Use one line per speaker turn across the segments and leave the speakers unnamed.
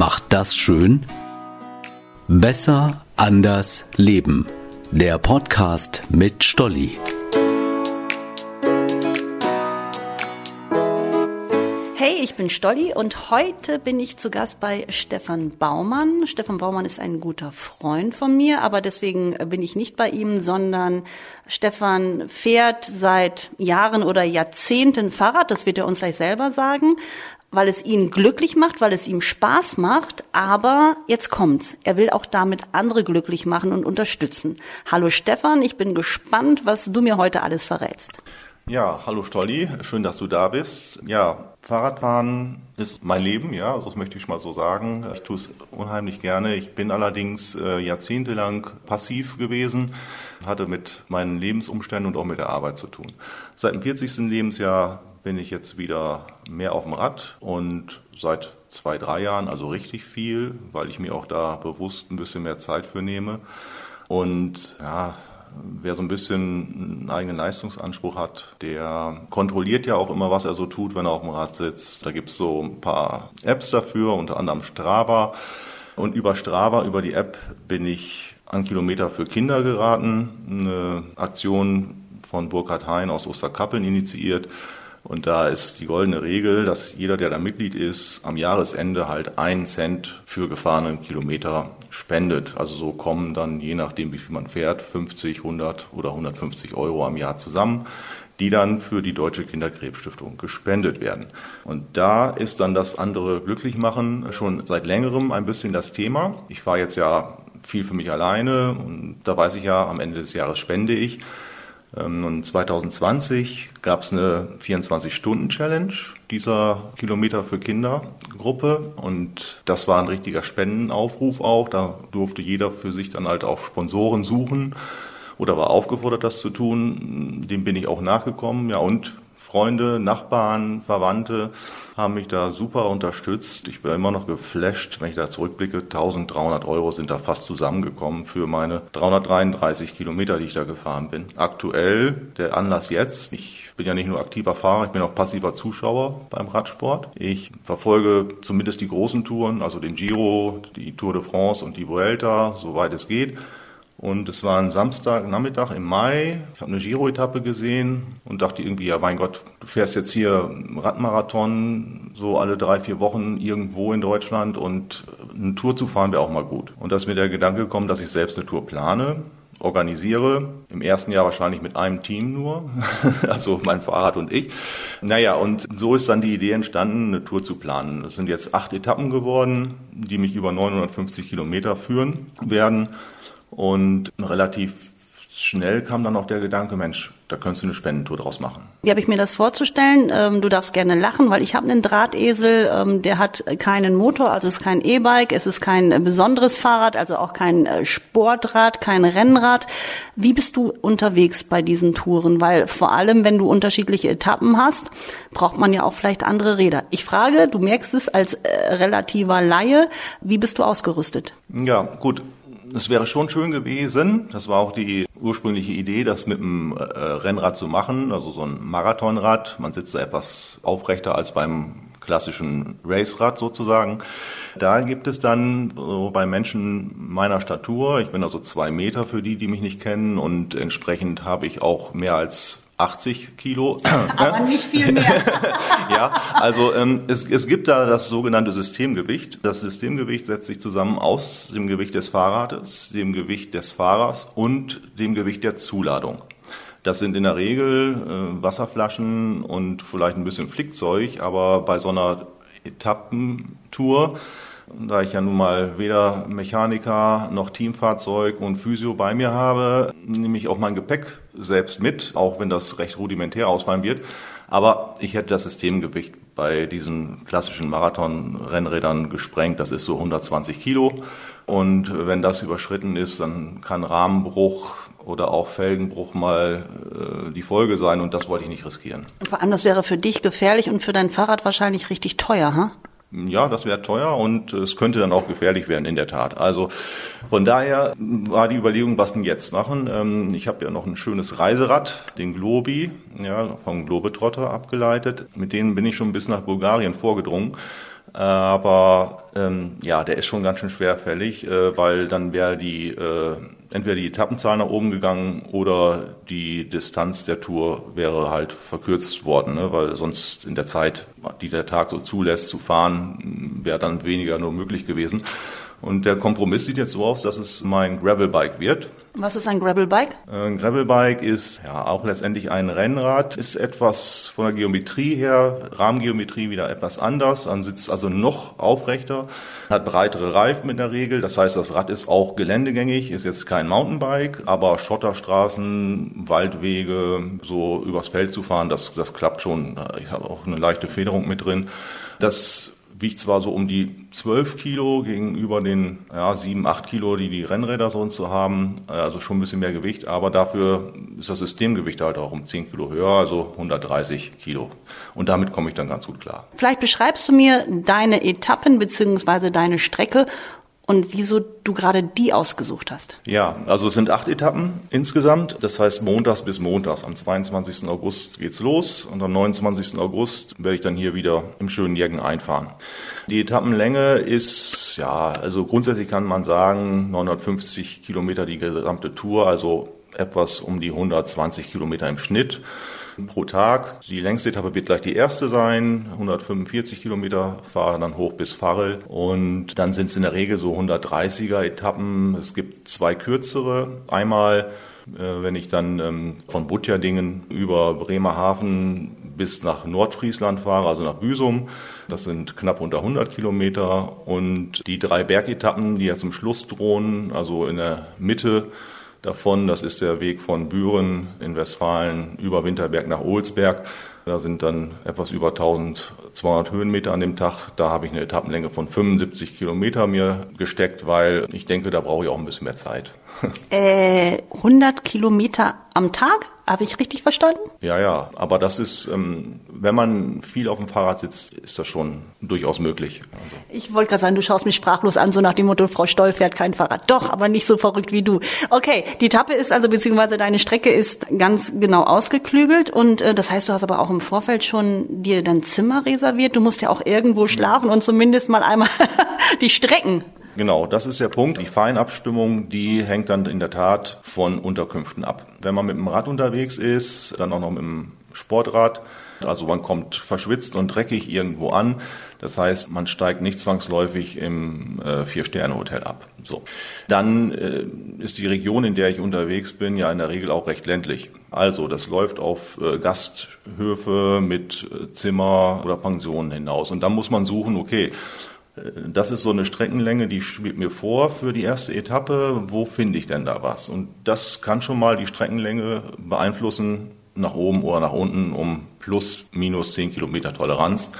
macht das schön? Besser, anders, leben. Der Podcast mit Stolli.
Hey, ich bin Stolli und heute bin ich zu Gast bei Stefan Baumann. Stefan Baumann ist ein guter Freund von mir, aber deswegen bin ich nicht bei ihm, sondern Stefan fährt seit Jahren oder Jahrzehnten Fahrrad, das wird er uns gleich selber sagen, weil es ihn glücklich macht, weil es ihm Spaß macht, aber jetzt kommt's. Er will auch damit andere glücklich machen und unterstützen. Hallo Stefan, ich bin gespannt, was du mir heute alles verrätst.
Ja, hallo Stolli, schön, dass du da bist. Ja, Fahrradfahren ist mein Leben, ja, also das möchte ich mal so sagen. Ich tue es unheimlich gerne. Ich bin allerdings äh, jahrzehntelang passiv gewesen, hatte mit meinen Lebensumständen und auch mit der Arbeit zu tun. Seit dem 40. Lebensjahr bin ich jetzt wieder mehr auf dem Rad und seit zwei, drei Jahren, also richtig viel, weil ich mir auch da bewusst ein bisschen mehr Zeit für nehme. Und ja, wer so ein bisschen einen eigenen Leistungsanspruch hat, der kontrolliert ja auch immer, was er so tut, wenn er auf dem Rad sitzt. Da gibt's so ein paar Apps dafür, unter anderem Strava. Und über Strava, über die App, bin ich an Kilometer für Kinder geraten. Eine Aktion von Burkhard Hein aus Osterkappeln initiiert. Und da ist die goldene Regel, dass jeder, der da Mitglied ist, am Jahresende halt einen Cent für gefahrene Kilometer spendet. Also so kommen dann, je nachdem wie viel man fährt, 50, 100 oder 150 Euro am Jahr zusammen, die dann für die Deutsche Kinderkrebsstiftung gespendet werden. Und da ist dann das andere Glücklichmachen schon seit längerem ein bisschen das Thema. Ich fahre jetzt ja viel für mich alleine und da weiß ich ja, am Ende des Jahres spende ich. Und 2020 gab es eine 24-Stunden-Challenge dieser Kilometer für Kinder Gruppe und das war ein richtiger Spendenaufruf auch. Da durfte jeder für sich dann halt auch Sponsoren suchen oder war aufgefordert, das zu tun. Dem bin ich auch nachgekommen. Ja, und Freunde, Nachbarn, Verwandte haben mich da super unterstützt. Ich bin immer noch geflasht, wenn ich da zurückblicke. 1300 Euro sind da fast zusammengekommen für meine 333 Kilometer, die ich da gefahren bin. Aktuell, der Anlass jetzt, ich bin ja nicht nur aktiver Fahrer, ich bin auch passiver Zuschauer beim Radsport. Ich verfolge zumindest die großen Touren, also den Giro, die Tour de France und die Vuelta, soweit es geht. Und es war ein Samstagnachmittag im Mai. Ich habe eine Giro-Etappe gesehen und dachte irgendwie, ja mein Gott, du fährst jetzt hier Radmarathon so alle drei, vier Wochen irgendwo in Deutschland und eine Tour zu fahren wäre auch mal gut. Und da ist mir der Gedanke gekommen, dass ich selbst eine Tour plane organisiere. Im ersten Jahr wahrscheinlich mit einem Team nur, also mein Fahrrad und ich. Naja, und so ist dann die Idee entstanden, eine Tour zu planen. Es sind jetzt acht Etappen geworden, die mich über 950 Kilometer führen werden. Und relativ schnell kam dann auch der Gedanke, Mensch, da könntest du eine Spendentour draus machen.
Wie habe ich mir das vorzustellen? Ähm, du darfst gerne lachen, weil ich habe einen Drahtesel, ähm, der hat keinen Motor, also es ist kein E-Bike, es ist kein äh, besonderes Fahrrad, also auch kein äh, Sportrad, kein Rennrad. Wie bist du unterwegs bei diesen Touren? Weil vor allem, wenn du unterschiedliche Etappen hast, braucht man ja auch vielleicht andere Räder. Ich frage, du merkst es als äh, relativer Laie, wie bist du ausgerüstet?
Ja, gut es wäre schon schön gewesen, das war auch die ursprüngliche Idee, das mit dem äh, Rennrad zu machen, also so ein Marathonrad. Man sitzt da etwas aufrechter als beim klassischen Racerad sozusagen. Da gibt es dann so bei Menschen meiner Statur, ich bin also zwei Meter für die, die mich nicht kennen und entsprechend habe ich auch mehr als 80 Kilo.
Aber nicht viel mehr.
ja, also ähm, es, es gibt da das sogenannte Systemgewicht. Das Systemgewicht setzt sich zusammen aus dem Gewicht des Fahrrades, dem Gewicht des Fahrers und dem Gewicht der Zuladung. Das sind in der Regel äh, Wasserflaschen und vielleicht ein bisschen Flickzeug, aber bei so einer Etappentour da ich ja nun mal weder Mechaniker noch Teamfahrzeug und Physio bei mir habe, nehme ich auch mein Gepäck selbst mit, auch wenn das recht rudimentär ausfallen wird. Aber ich hätte das Systemgewicht bei diesen klassischen Marathon-Rennrädern gesprengt. Das ist so 120 Kilo. Und wenn das überschritten ist, dann kann Rahmenbruch oder auch Felgenbruch mal äh, die Folge sein. Und das wollte ich nicht riskieren.
vor allem, das wäre für dich gefährlich und für dein Fahrrad wahrscheinlich richtig teuer, ha? Huh?
Ja, das wäre teuer und es könnte dann auch gefährlich werden, in der Tat. Also von daher war die Überlegung, was denn jetzt machen. Ähm, ich habe ja noch ein schönes Reiserad, den Globi, ja, vom Globetrotter abgeleitet. Mit denen bin ich schon bis nach Bulgarien vorgedrungen. Aber ähm, ja, der ist schon ganz schön schwerfällig, äh, weil dann wäre die äh, entweder die Etappenzahl nach oben gegangen oder die Distanz der Tour wäre halt verkürzt worden, ne? weil sonst in der Zeit, die der Tag so zulässt zu fahren, wäre dann weniger nur möglich gewesen. Und der Kompromiss sieht jetzt so aus, dass es mein Gravelbike wird.
Was ist ein Gravelbike?
Ein Gravelbike ist ja auch letztendlich ein Rennrad, ist etwas von der Geometrie her, Rahmengeometrie wieder etwas anders. Man sitzt also noch aufrechter, hat breitere Reifen in der Regel. Das heißt, das Rad ist auch geländegängig, ist jetzt kein Mountainbike, aber Schotterstraßen, Waldwege, so übers Feld zu fahren, das, das klappt schon. Ich habe auch eine leichte Federung mit drin. Das wiegt zwar so um die 12 Kilo gegenüber den ja, 7, 8 Kilo, die die Rennräder sonst so haben, äh, also schon ein bisschen mehr Gewicht, aber dafür ist das Systemgewicht halt auch um 10 Kilo höher, also 130 Kilo. Und damit komme ich dann ganz gut klar.
Vielleicht beschreibst du mir deine Etappen beziehungsweise deine Strecke und wieso du gerade die ausgesucht hast.
Ja, also es sind acht Etappen insgesamt. Das heißt montags bis montags. Am 22. August geht's los und am 29. August werde ich dann hier wieder im schönen Jägen einfahren. Die Etappenlänge ist, ja, also grundsätzlich kann man sagen 950 Kilometer die gesamte Tour, also etwas um die 120 Kilometer im Schnitt pro Tag. Die längste Etappe wird gleich die erste sein, 145 Kilometer fahren dann hoch bis Farrel und dann sind es in der Regel so 130er Etappen. Es gibt zwei kürzere. Einmal äh, wenn ich dann ähm, von Butjerdingen über Bremerhaven bis nach Nordfriesland fahre, also nach Büsum. Das sind knapp unter 100 Kilometer. Und die drei Bergetappen, die ja zum Schluss drohen, also in der Mitte davon. Das ist der Weg von Büren in Westfalen über Winterberg nach Ohlsberg. Da sind dann etwas über 1200 Höhenmeter an dem Tag. Da habe ich eine Etappenlänge von 75 Kilometer mir gesteckt, weil ich denke, da brauche ich auch ein bisschen mehr Zeit.
Äh, 100 Kilometer am Tag? Habe ich richtig verstanden?
Ja, ja. Aber das ist, ähm, wenn man viel auf dem Fahrrad sitzt, ist das schon durchaus möglich. Also.
Ich wollte gerade sagen, du schaust mich sprachlos an, so nach dem Motto, Frau Stoll fährt kein Fahrrad. Doch, aber nicht so verrückt wie du. Okay, die Tappe ist also, beziehungsweise deine Strecke ist ganz genau ausgeklügelt und äh, das heißt, du hast aber auch im Vorfeld schon dir dein Zimmer reserviert. Du musst ja auch irgendwo schlafen und zumindest mal einmal die Strecken
Genau, das ist der Punkt. Die Feinabstimmung, die hängt dann in der Tat von Unterkünften ab. Wenn man mit dem Rad unterwegs ist, dann auch noch mit dem Sportrad, also man kommt verschwitzt und dreckig irgendwo an. Das heißt, man steigt nicht zwangsläufig im äh, Vier-Sterne-Hotel ab. So. Dann äh, ist die Region, in der ich unterwegs bin, ja in der Regel auch recht ländlich. Also das läuft auf äh, Gasthöfe mit äh, Zimmer oder Pensionen hinaus. Und dann muss man suchen, okay, das ist so eine Streckenlänge, die schwebt mir vor für die erste Etappe. Wo finde ich denn da was? Und das kann schon mal die Streckenlänge beeinflussen, nach oben oder nach unten, um plus, minus 10 Kilometer Toleranz.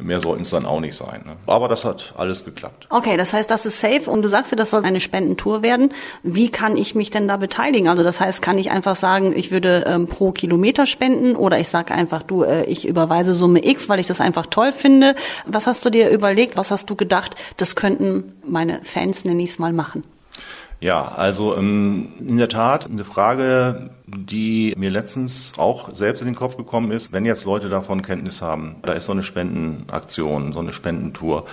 Mehr sollten es dann auch nicht sein. Ne? Aber das hat alles geklappt.
Okay, das heißt, das ist safe und du sagst ja, das soll eine Spendentour werden. Wie kann ich mich denn da beteiligen? Also das heißt, kann ich einfach sagen, ich würde ähm, pro Kilometer spenden oder ich sage einfach, du, äh, ich überweise Summe X, weil ich das einfach toll finde. Was hast du dir überlegt? Was hast du gedacht, das könnten meine Fans, nenne ich es mal, machen?
Ja, also ähm, in der Tat eine Frage, die mir letztens auch selbst in den Kopf gekommen ist, wenn jetzt Leute davon Kenntnis haben, da ist so eine Spendenaktion, so eine Spendentour.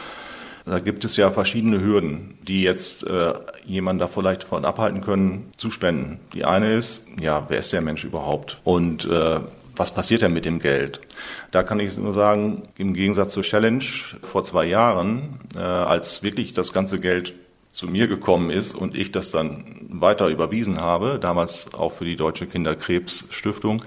Da gibt es ja verschiedene Hürden, die jetzt äh, jemand da vielleicht davon abhalten können, zu spenden. Die eine ist, ja, wer ist der Mensch überhaupt? Und äh, was passiert denn mit dem Geld? Da kann ich nur sagen, im Gegensatz zur Challenge vor zwei Jahren, äh, als wirklich das ganze Geld zu mir gekommen ist und ich das dann weiter überwiesen habe, damals auch für die Deutsche Kinderkrebsstiftung,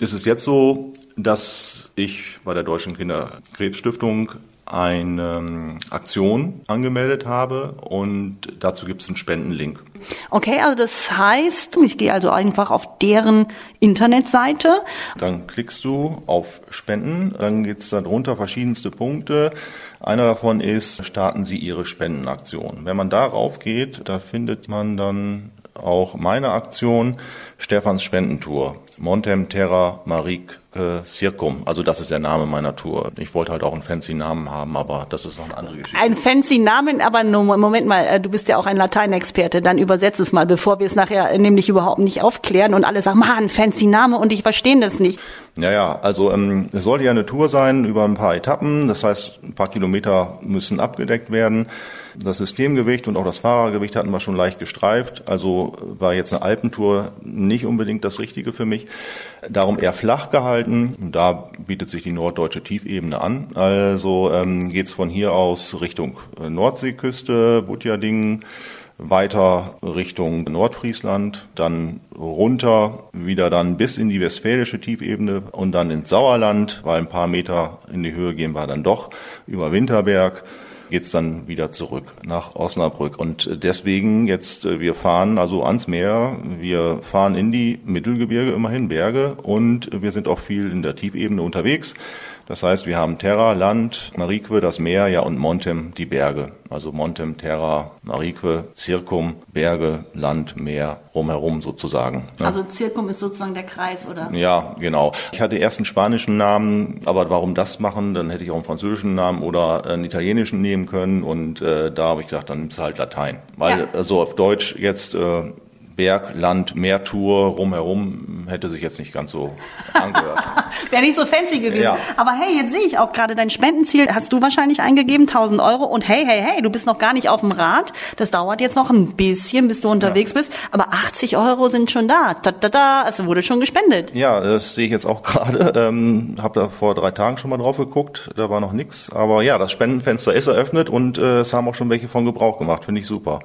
ist es jetzt so, dass ich bei der Deutschen Kinderkrebsstiftung eine ähm, Aktion angemeldet habe und dazu gibt es einen Spendenlink.
Okay, also das heißt, ich gehe also einfach auf deren Internetseite.
Dann klickst du auf Spenden, dann gibt es darunter verschiedenste Punkte. Einer davon ist, starten Sie Ihre Spendenaktion. Wenn man darauf geht, da findet man dann auch meine Aktion Stefans Spendentour. Montem Terra Marik äh, Circum. Also das ist der Name meiner Tour. Ich wollte halt auch einen fancy Namen haben, aber das ist noch eine andere Geschichte.
Ein fancy Namen, aber nur, Moment mal, äh, du bist ja auch ein Lateinexperte, dann übersetz es mal, bevor wir es nachher nämlich überhaupt nicht aufklären und alle sagen, man, fancy Name und ich verstehe das nicht.
Ja, ja, also ähm, es sollte ja eine Tour sein über ein paar Etappen, das heißt, ein paar Kilometer müssen abgedeckt werden. Das Systemgewicht und auch das Fahrergewicht hatten wir schon leicht gestreift. Also war jetzt eine Alpentour nicht unbedingt das Richtige für mich. Darum eher flach gehalten. Da bietet sich die norddeutsche Tiefebene an. Also ähm, geht's von hier aus Richtung Nordseeküste, Butjadingen weiter Richtung Nordfriesland, dann runter, wieder dann bis in die westfälische Tiefebene und dann ins Sauerland, weil ein paar Meter in die Höhe gehen wir dann doch über Winterberg geht's dann wieder zurück nach Osnabrück. Und deswegen jetzt, äh, wir fahren also ans Meer, wir fahren in die Mittelgebirge, immerhin Berge und wir sind auch viel in der Tiefebene unterwegs. Das heißt, wir haben Terra, Land, Marique, das Meer, ja, und Montem, die Berge. Also Montem, Terra, Marique, Circum, Berge, Land, Meer, rumherum sozusagen.
Ne? Also Circum ist sozusagen der Kreis, oder?
Ja, genau. Ich hatte erst einen spanischen Namen, aber warum das machen? Dann hätte ich auch einen französischen Namen oder einen italienischen nehmen können und äh, da habe ich gedacht, dann nimmst du halt Latein. Weil ja. also auf Deutsch jetzt äh, Berg, Land, Meertour rumherum hätte sich jetzt nicht ganz so angehört.
Wäre nicht so fancy gewesen. Ja. Aber hey, jetzt sehe ich auch gerade dein Spendenziel, hast du wahrscheinlich eingegeben, 1000 Euro. Und hey, hey, hey, du bist noch gar nicht auf dem Rad. Das dauert jetzt noch ein bisschen, bis du unterwegs ja. bist. Aber 80 Euro sind schon da. Da, da, da. Es wurde schon gespendet.
Ja, das sehe ich jetzt auch gerade. Ähm, habe da vor drei Tagen schon mal drauf geguckt. Da war noch nichts. Aber ja, das Spendenfenster ist eröffnet und äh, es haben auch schon welche von Gebrauch gemacht. Finde ich super.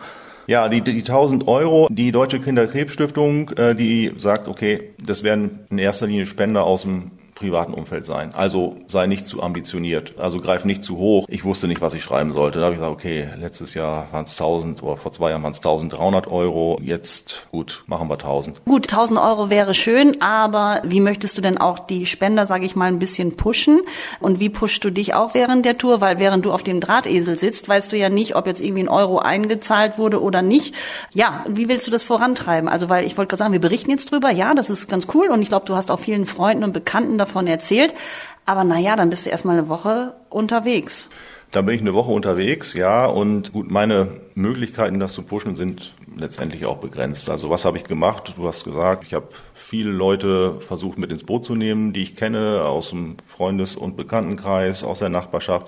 Ja, die, die 1000 Euro, die Deutsche Kinderkrebsstiftung, äh, die sagt, okay, das werden in erster Linie Spender aus dem privaten Umfeld sein. Also sei nicht zu ambitioniert, also greif nicht zu hoch. Ich wusste nicht, was ich schreiben sollte. Da habe ich gesagt, okay, letztes Jahr waren es 1000 oder vor zwei Jahren waren es 1300 Euro. Jetzt, gut, machen wir 1000.
Gut, 1000 Euro wäre schön, aber wie möchtest du denn auch die Spender, sage ich mal, ein bisschen pushen? Und wie pushst du dich auch während der Tour? Weil während du auf dem Drahtesel sitzt, weißt du ja nicht, ob jetzt irgendwie ein Euro eingezahlt wurde oder nicht. Ja, wie willst du das vorantreiben? Also, weil ich wollte gerade sagen, wir berichten jetzt drüber. Ja, das ist ganz cool und ich glaube, du hast auch vielen Freunden und Bekannten davon davon erzählt. Aber naja, dann bist du erstmal eine Woche unterwegs.
Dann bin ich eine Woche unterwegs, ja. Und gut, meine Möglichkeiten, das zu pushen, sind letztendlich auch begrenzt. Also was habe ich gemacht? Du hast gesagt, ich habe viele Leute versucht mit ins Boot zu nehmen, die ich kenne aus dem Freundes- und Bekanntenkreis, aus der Nachbarschaft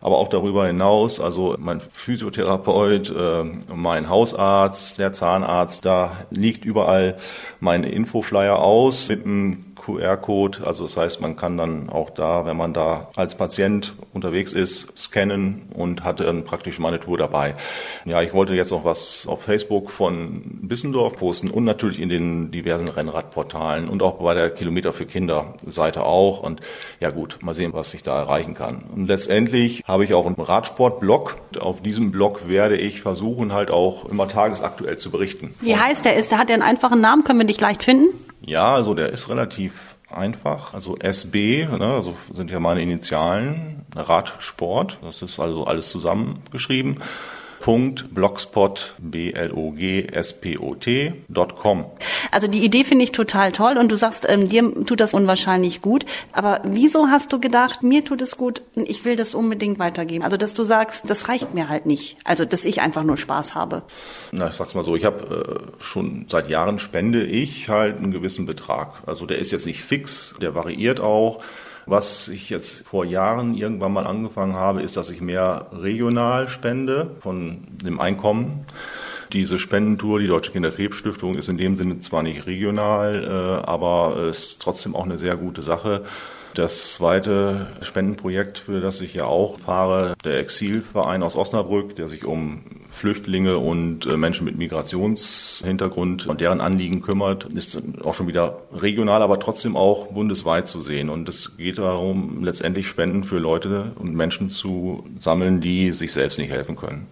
aber auch darüber hinaus, also mein Physiotherapeut, äh, mein Hausarzt, der Zahnarzt, da liegt überall mein Infoflyer aus mit einem QR-Code. Also das heißt, man kann dann auch da, wenn man da als Patient unterwegs ist, scannen und hat dann praktisch meine Tour dabei. Ja, ich wollte jetzt noch was auf Facebook von Bissendorf posten und natürlich in den diversen Rennradportalen und auch bei der Kilometer für Kinder Seite auch. Und ja gut, mal sehen, was ich da erreichen kann. Und letztendlich habe ich auch einen Radsport-Blog. Auf diesem Blog werde ich versuchen, halt auch immer tagesaktuell zu berichten.
Wie heißt der? Ist, der hat der einen einfachen Namen? Können wir dich leicht finden?
Ja, also der ist relativ einfach. Also SB, ne, also sind ja meine Initialen, Radsport, das ist also alles zusammengeschrieben. .blogspot.com.
Also die Idee finde ich total toll und du sagst, ähm, dir tut das unwahrscheinlich gut. Aber wieso hast du gedacht, mir tut es gut ich will das unbedingt weitergeben? Also dass du sagst, das reicht mir halt nicht. Also dass ich einfach nur Spaß habe.
Na, ich sag's mal so, ich habe äh, schon seit Jahren spende ich halt einen gewissen Betrag. Also der ist jetzt nicht fix, der variiert auch. Was ich jetzt vor Jahren irgendwann mal angefangen habe, ist, dass ich mehr regional spende von dem Einkommen. Diese Spendentour, die Deutsche Kinderkrebsstiftung, ist in dem Sinne zwar nicht regional, äh, aber ist trotzdem auch eine sehr gute Sache. Das zweite Spendenprojekt, für das ich ja auch fahre, der Exilverein aus Osnabrück, der sich um Flüchtlinge und äh, Menschen mit Migrationshintergrund und deren Anliegen kümmert, ist auch schon wieder regional, aber trotzdem auch bundesweit zu sehen. Und es geht darum, letztendlich Spenden für Leute und Menschen zu sammeln, die sich selbst nicht helfen können.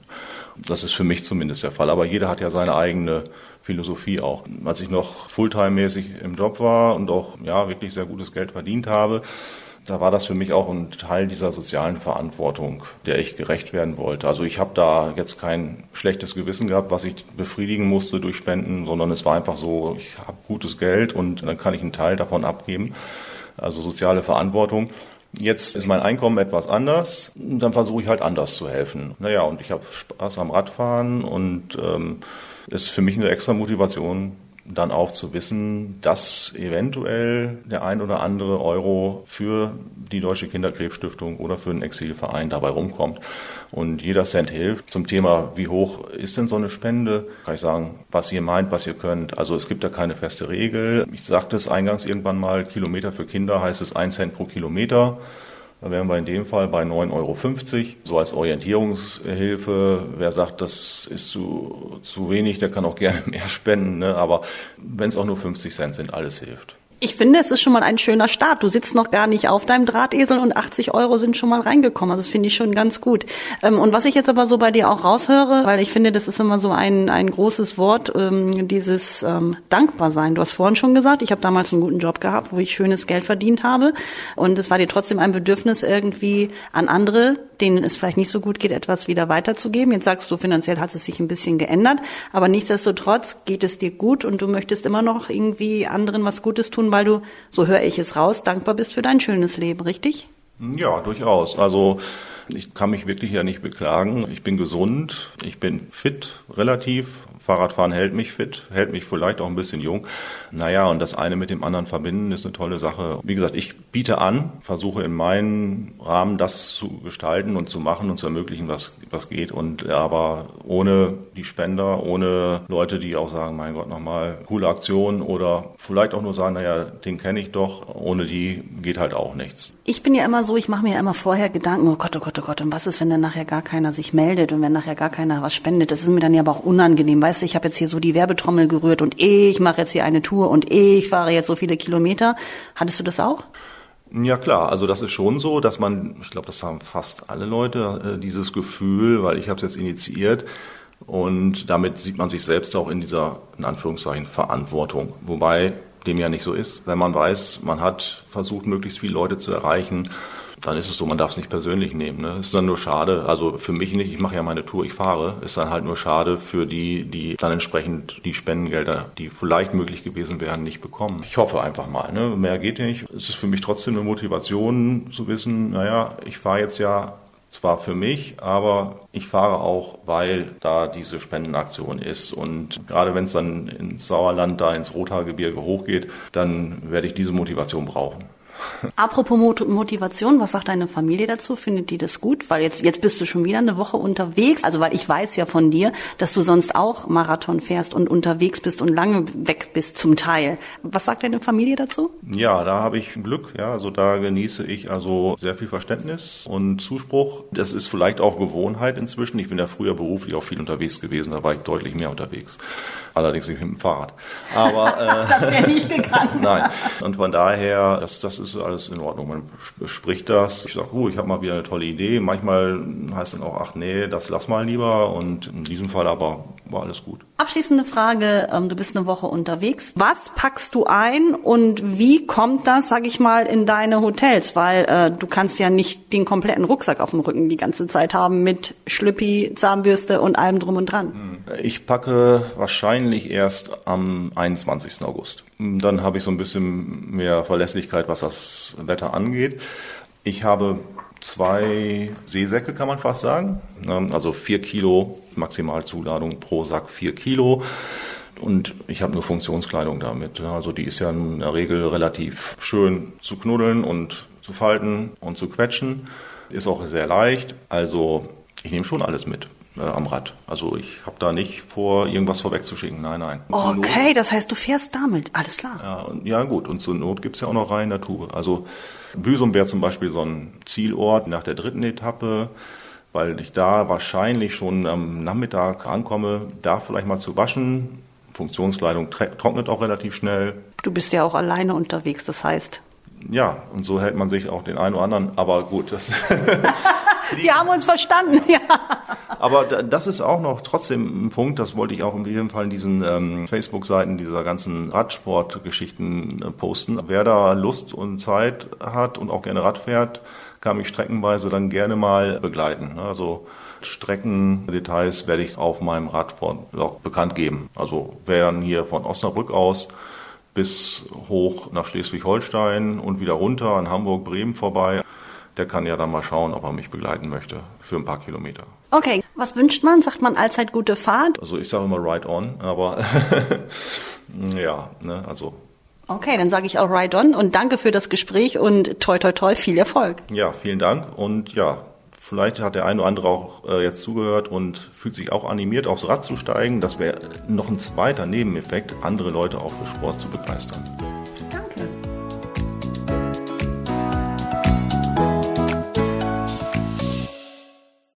Das ist für mich zumindest der Fall. Aber jeder hat ja seine eigene Philosophie auch. Als ich noch Fulltime-mäßig im Job war und auch ja wirklich sehr gutes Geld verdient habe, da war das für mich auch ein Teil dieser sozialen Verantwortung, der ich gerecht werden wollte. Also ich habe da jetzt kein schlechtes Gewissen gehabt, was ich befriedigen musste durch Spenden, sondern es war einfach so, ich habe gutes Geld und dann kann ich einen Teil davon abgeben. also soziale Verantwortung. Jetzt ist mein Einkommen etwas anders, dann versuche ich halt anders zu helfen. Naja, und ich habe Spaß am Radfahren und ähm, ist für mich eine extra Motivation, dann auch zu wissen, dass eventuell der ein oder andere Euro für die Deutsche Kinderkrebsstiftung oder für einen Exilverein dabei rumkommt. Und jeder Cent hilft. Zum Thema, wie hoch ist denn so eine Spende, kann ich sagen, was ihr meint, was ihr könnt. Also es gibt da keine feste Regel. Ich sagte es eingangs irgendwann mal, Kilometer für Kinder heißt es ein Cent pro Kilometer. Da wären wir in dem Fall bei 9,50 Euro. So als Orientierungshilfe. Wer sagt, das ist zu, zu wenig, der kann auch gerne mehr spenden. Ne? Aber wenn es auch nur 50 Cent sind, alles hilft.
Ich finde, es ist schon mal ein schöner Start. Du sitzt noch gar nicht auf deinem Drahtesel und 80 Euro sind schon mal reingekommen. Also das finde ich schon ganz gut. Ähm, und was ich jetzt aber so bei dir auch raushöre, weil ich finde, das ist immer so ein, ein großes Wort, ähm, dieses ähm, dankbar sein. Du hast vorhin schon gesagt, ich habe damals einen guten Job gehabt, wo ich schönes Geld verdient habe. Und es war dir trotzdem ein Bedürfnis, irgendwie an andere, denen es vielleicht nicht so gut geht, etwas wieder weiterzugeben. Jetzt sagst du, finanziell hat es sich ein bisschen geändert. Aber nichtsdestotrotz geht es dir gut und du möchtest immer noch irgendwie anderen was Gutes tun, weil du, so höre ich es raus, dankbar bist für dein schönes Leben, richtig?
Ja, durchaus. Also ich kann mich wirklich ja nicht beklagen. Ich bin gesund, ich bin fit relativ, Fahrradfahren hält mich fit, hält mich vielleicht auch ein bisschen jung. Naja, und das eine mit dem anderen verbinden ist eine tolle Sache. Wie gesagt, ich biete an, versuche in meinem Rahmen das zu gestalten und zu machen und zu ermöglichen, was, was geht. Und aber ohne die Spender, ohne Leute, die auch sagen, mein Gott, nochmal coole Aktion oder vielleicht auch nur sagen, naja, den kenne ich doch, ohne die geht halt auch nichts.
Ich bin ja immer so, ich mache mir ja immer vorher Gedanken, oh Gott, oh Gott, oh Gott, und was ist, wenn dann nachher gar keiner sich meldet und wenn nachher gar keiner was spendet? Das ist mir dann ja aber auch unangenehm, weißt du, ich habe jetzt hier so die Werbetrommel gerührt und ich mache jetzt hier eine Tour und ich fahre jetzt so viele Kilometer. Hattest du das auch?
Ja klar, also das ist schon so, dass man, ich glaube, das haben fast alle Leute, äh, dieses Gefühl, weil ich habe es jetzt initiiert und damit sieht man sich selbst auch in dieser, in Anführungszeichen, Verantwortung. Wobei dem ja nicht so ist. Wenn man weiß, man hat versucht, möglichst viele Leute zu erreichen, dann ist es so, man darf es nicht persönlich nehmen. Ne? Ist dann nur schade, also für mich nicht, ich mache ja meine Tour, ich fahre, ist dann halt nur schade für die, die dann entsprechend die Spendengelder, die vielleicht möglich gewesen wären, nicht bekommen. Ich hoffe einfach mal, ne? mehr geht nicht. Es ist für mich trotzdem eine Motivation zu wissen, naja, ich fahre jetzt ja zwar für mich, aber ich fahre auch, weil da diese Spendenaktion ist. Und gerade wenn es dann ins Sauerland, da ins Rothaargebirge hochgeht, dann werde ich diese Motivation brauchen.
Apropos Motivation, was sagt deine Familie dazu? Findet die das gut? Weil jetzt, jetzt bist du schon wieder eine Woche unterwegs. Also weil ich weiß ja von dir, dass du sonst auch Marathon fährst und unterwegs bist und lange weg bist zum Teil. Was sagt deine Familie dazu?
Ja, da habe ich Glück. Ja, also da genieße ich also sehr viel Verständnis und Zuspruch. Das ist vielleicht auch Gewohnheit inzwischen. Ich bin ja früher beruflich auch viel unterwegs gewesen. Da war ich deutlich mehr unterwegs. Allerdings nicht mit dem Fahrrad. Aber
äh, das wäre nicht gegangen.
Nein. Und von daher, das, das ist alles in Ordnung. Man bespricht das. Ich sage, oh, ich habe mal wieder eine tolle Idee. Manchmal heißt dann auch, ach nee, das lass mal lieber. Und in diesem Fall aber war alles gut.
Abschließende Frage, ähm, du bist eine Woche unterwegs. Was packst du ein und wie kommt das, sag ich mal, in deine Hotels? Weil äh, du kannst ja nicht den kompletten Rucksack auf dem Rücken die ganze Zeit haben mit Schlüppi, Zahnbürste und allem drum und dran. Hm.
Ich packe wahrscheinlich erst am 21. August. Dann habe ich so ein bisschen mehr Verlässlichkeit, was das Wetter angeht. Ich habe zwei Seesäcke, kann man fast sagen. Ähm, also vier Kilo Maximalzuladung pro Sack, vier Kilo. Und ich habe nur Funktionskleidung damit. Also die ist ja in der Regel relativ schön zu knuddeln und zu falten und zu quetschen. Ist auch sehr leicht. Also ich nehme schon alles mit äh, am Rad. Also ich habe da nicht vor, irgendwas vorwegzuschicken. Nein, nein.
Okay, das heißt, du fährst damit. Alles klar.
Ja, und, ja gut. Und zur Not gibt's ja auch noch rein Natur. Also Büsum wäre zum Beispiel so ein Zielort nach der dritten Etappe, weil ich da wahrscheinlich schon am Nachmittag ankomme, da vielleicht mal zu waschen. Funktionskleidung trocknet auch relativ schnell.
Du bist ja auch alleine unterwegs, das heißt.
Ja, und so hält man sich auch den einen oder anderen. Aber gut, das
Wir haben uns verstanden, ja.
Aber das ist auch noch trotzdem ein Punkt, das wollte ich auch in jedem Fall in diesen ähm, Facebook-Seiten dieser ganzen Radsportgeschichten äh, posten. Wer da Lust und Zeit hat und auch gerne Rad fährt, kann mich streckenweise dann gerne mal begleiten. Also Streckendetails werde ich auf meinem Radsportblog bekannt geben. Also wer dann hier von Osnabrück aus bis hoch nach Schleswig-Holstein und wieder runter an Hamburg, Bremen vorbei. Der kann ja dann mal schauen, ob er mich begleiten möchte für ein paar Kilometer.
Okay, was wünscht man? Sagt man allzeit gute Fahrt?
Also ich sage immer ride on, aber ja, ne, also
Okay, dann sage ich auch Ride On und danke für das Gespräch und toi toi toi, viel Erfolg.
Ja, vielen Dank und ja, vielleicht hat der eine oder andere auch äh, jetzt zugehört und fühlt sich auch animiert, aufs Rad zu steigen. Das wäre noch ein zweiter Nebeneffekt, andere Leute auch für Sport zu begeistern.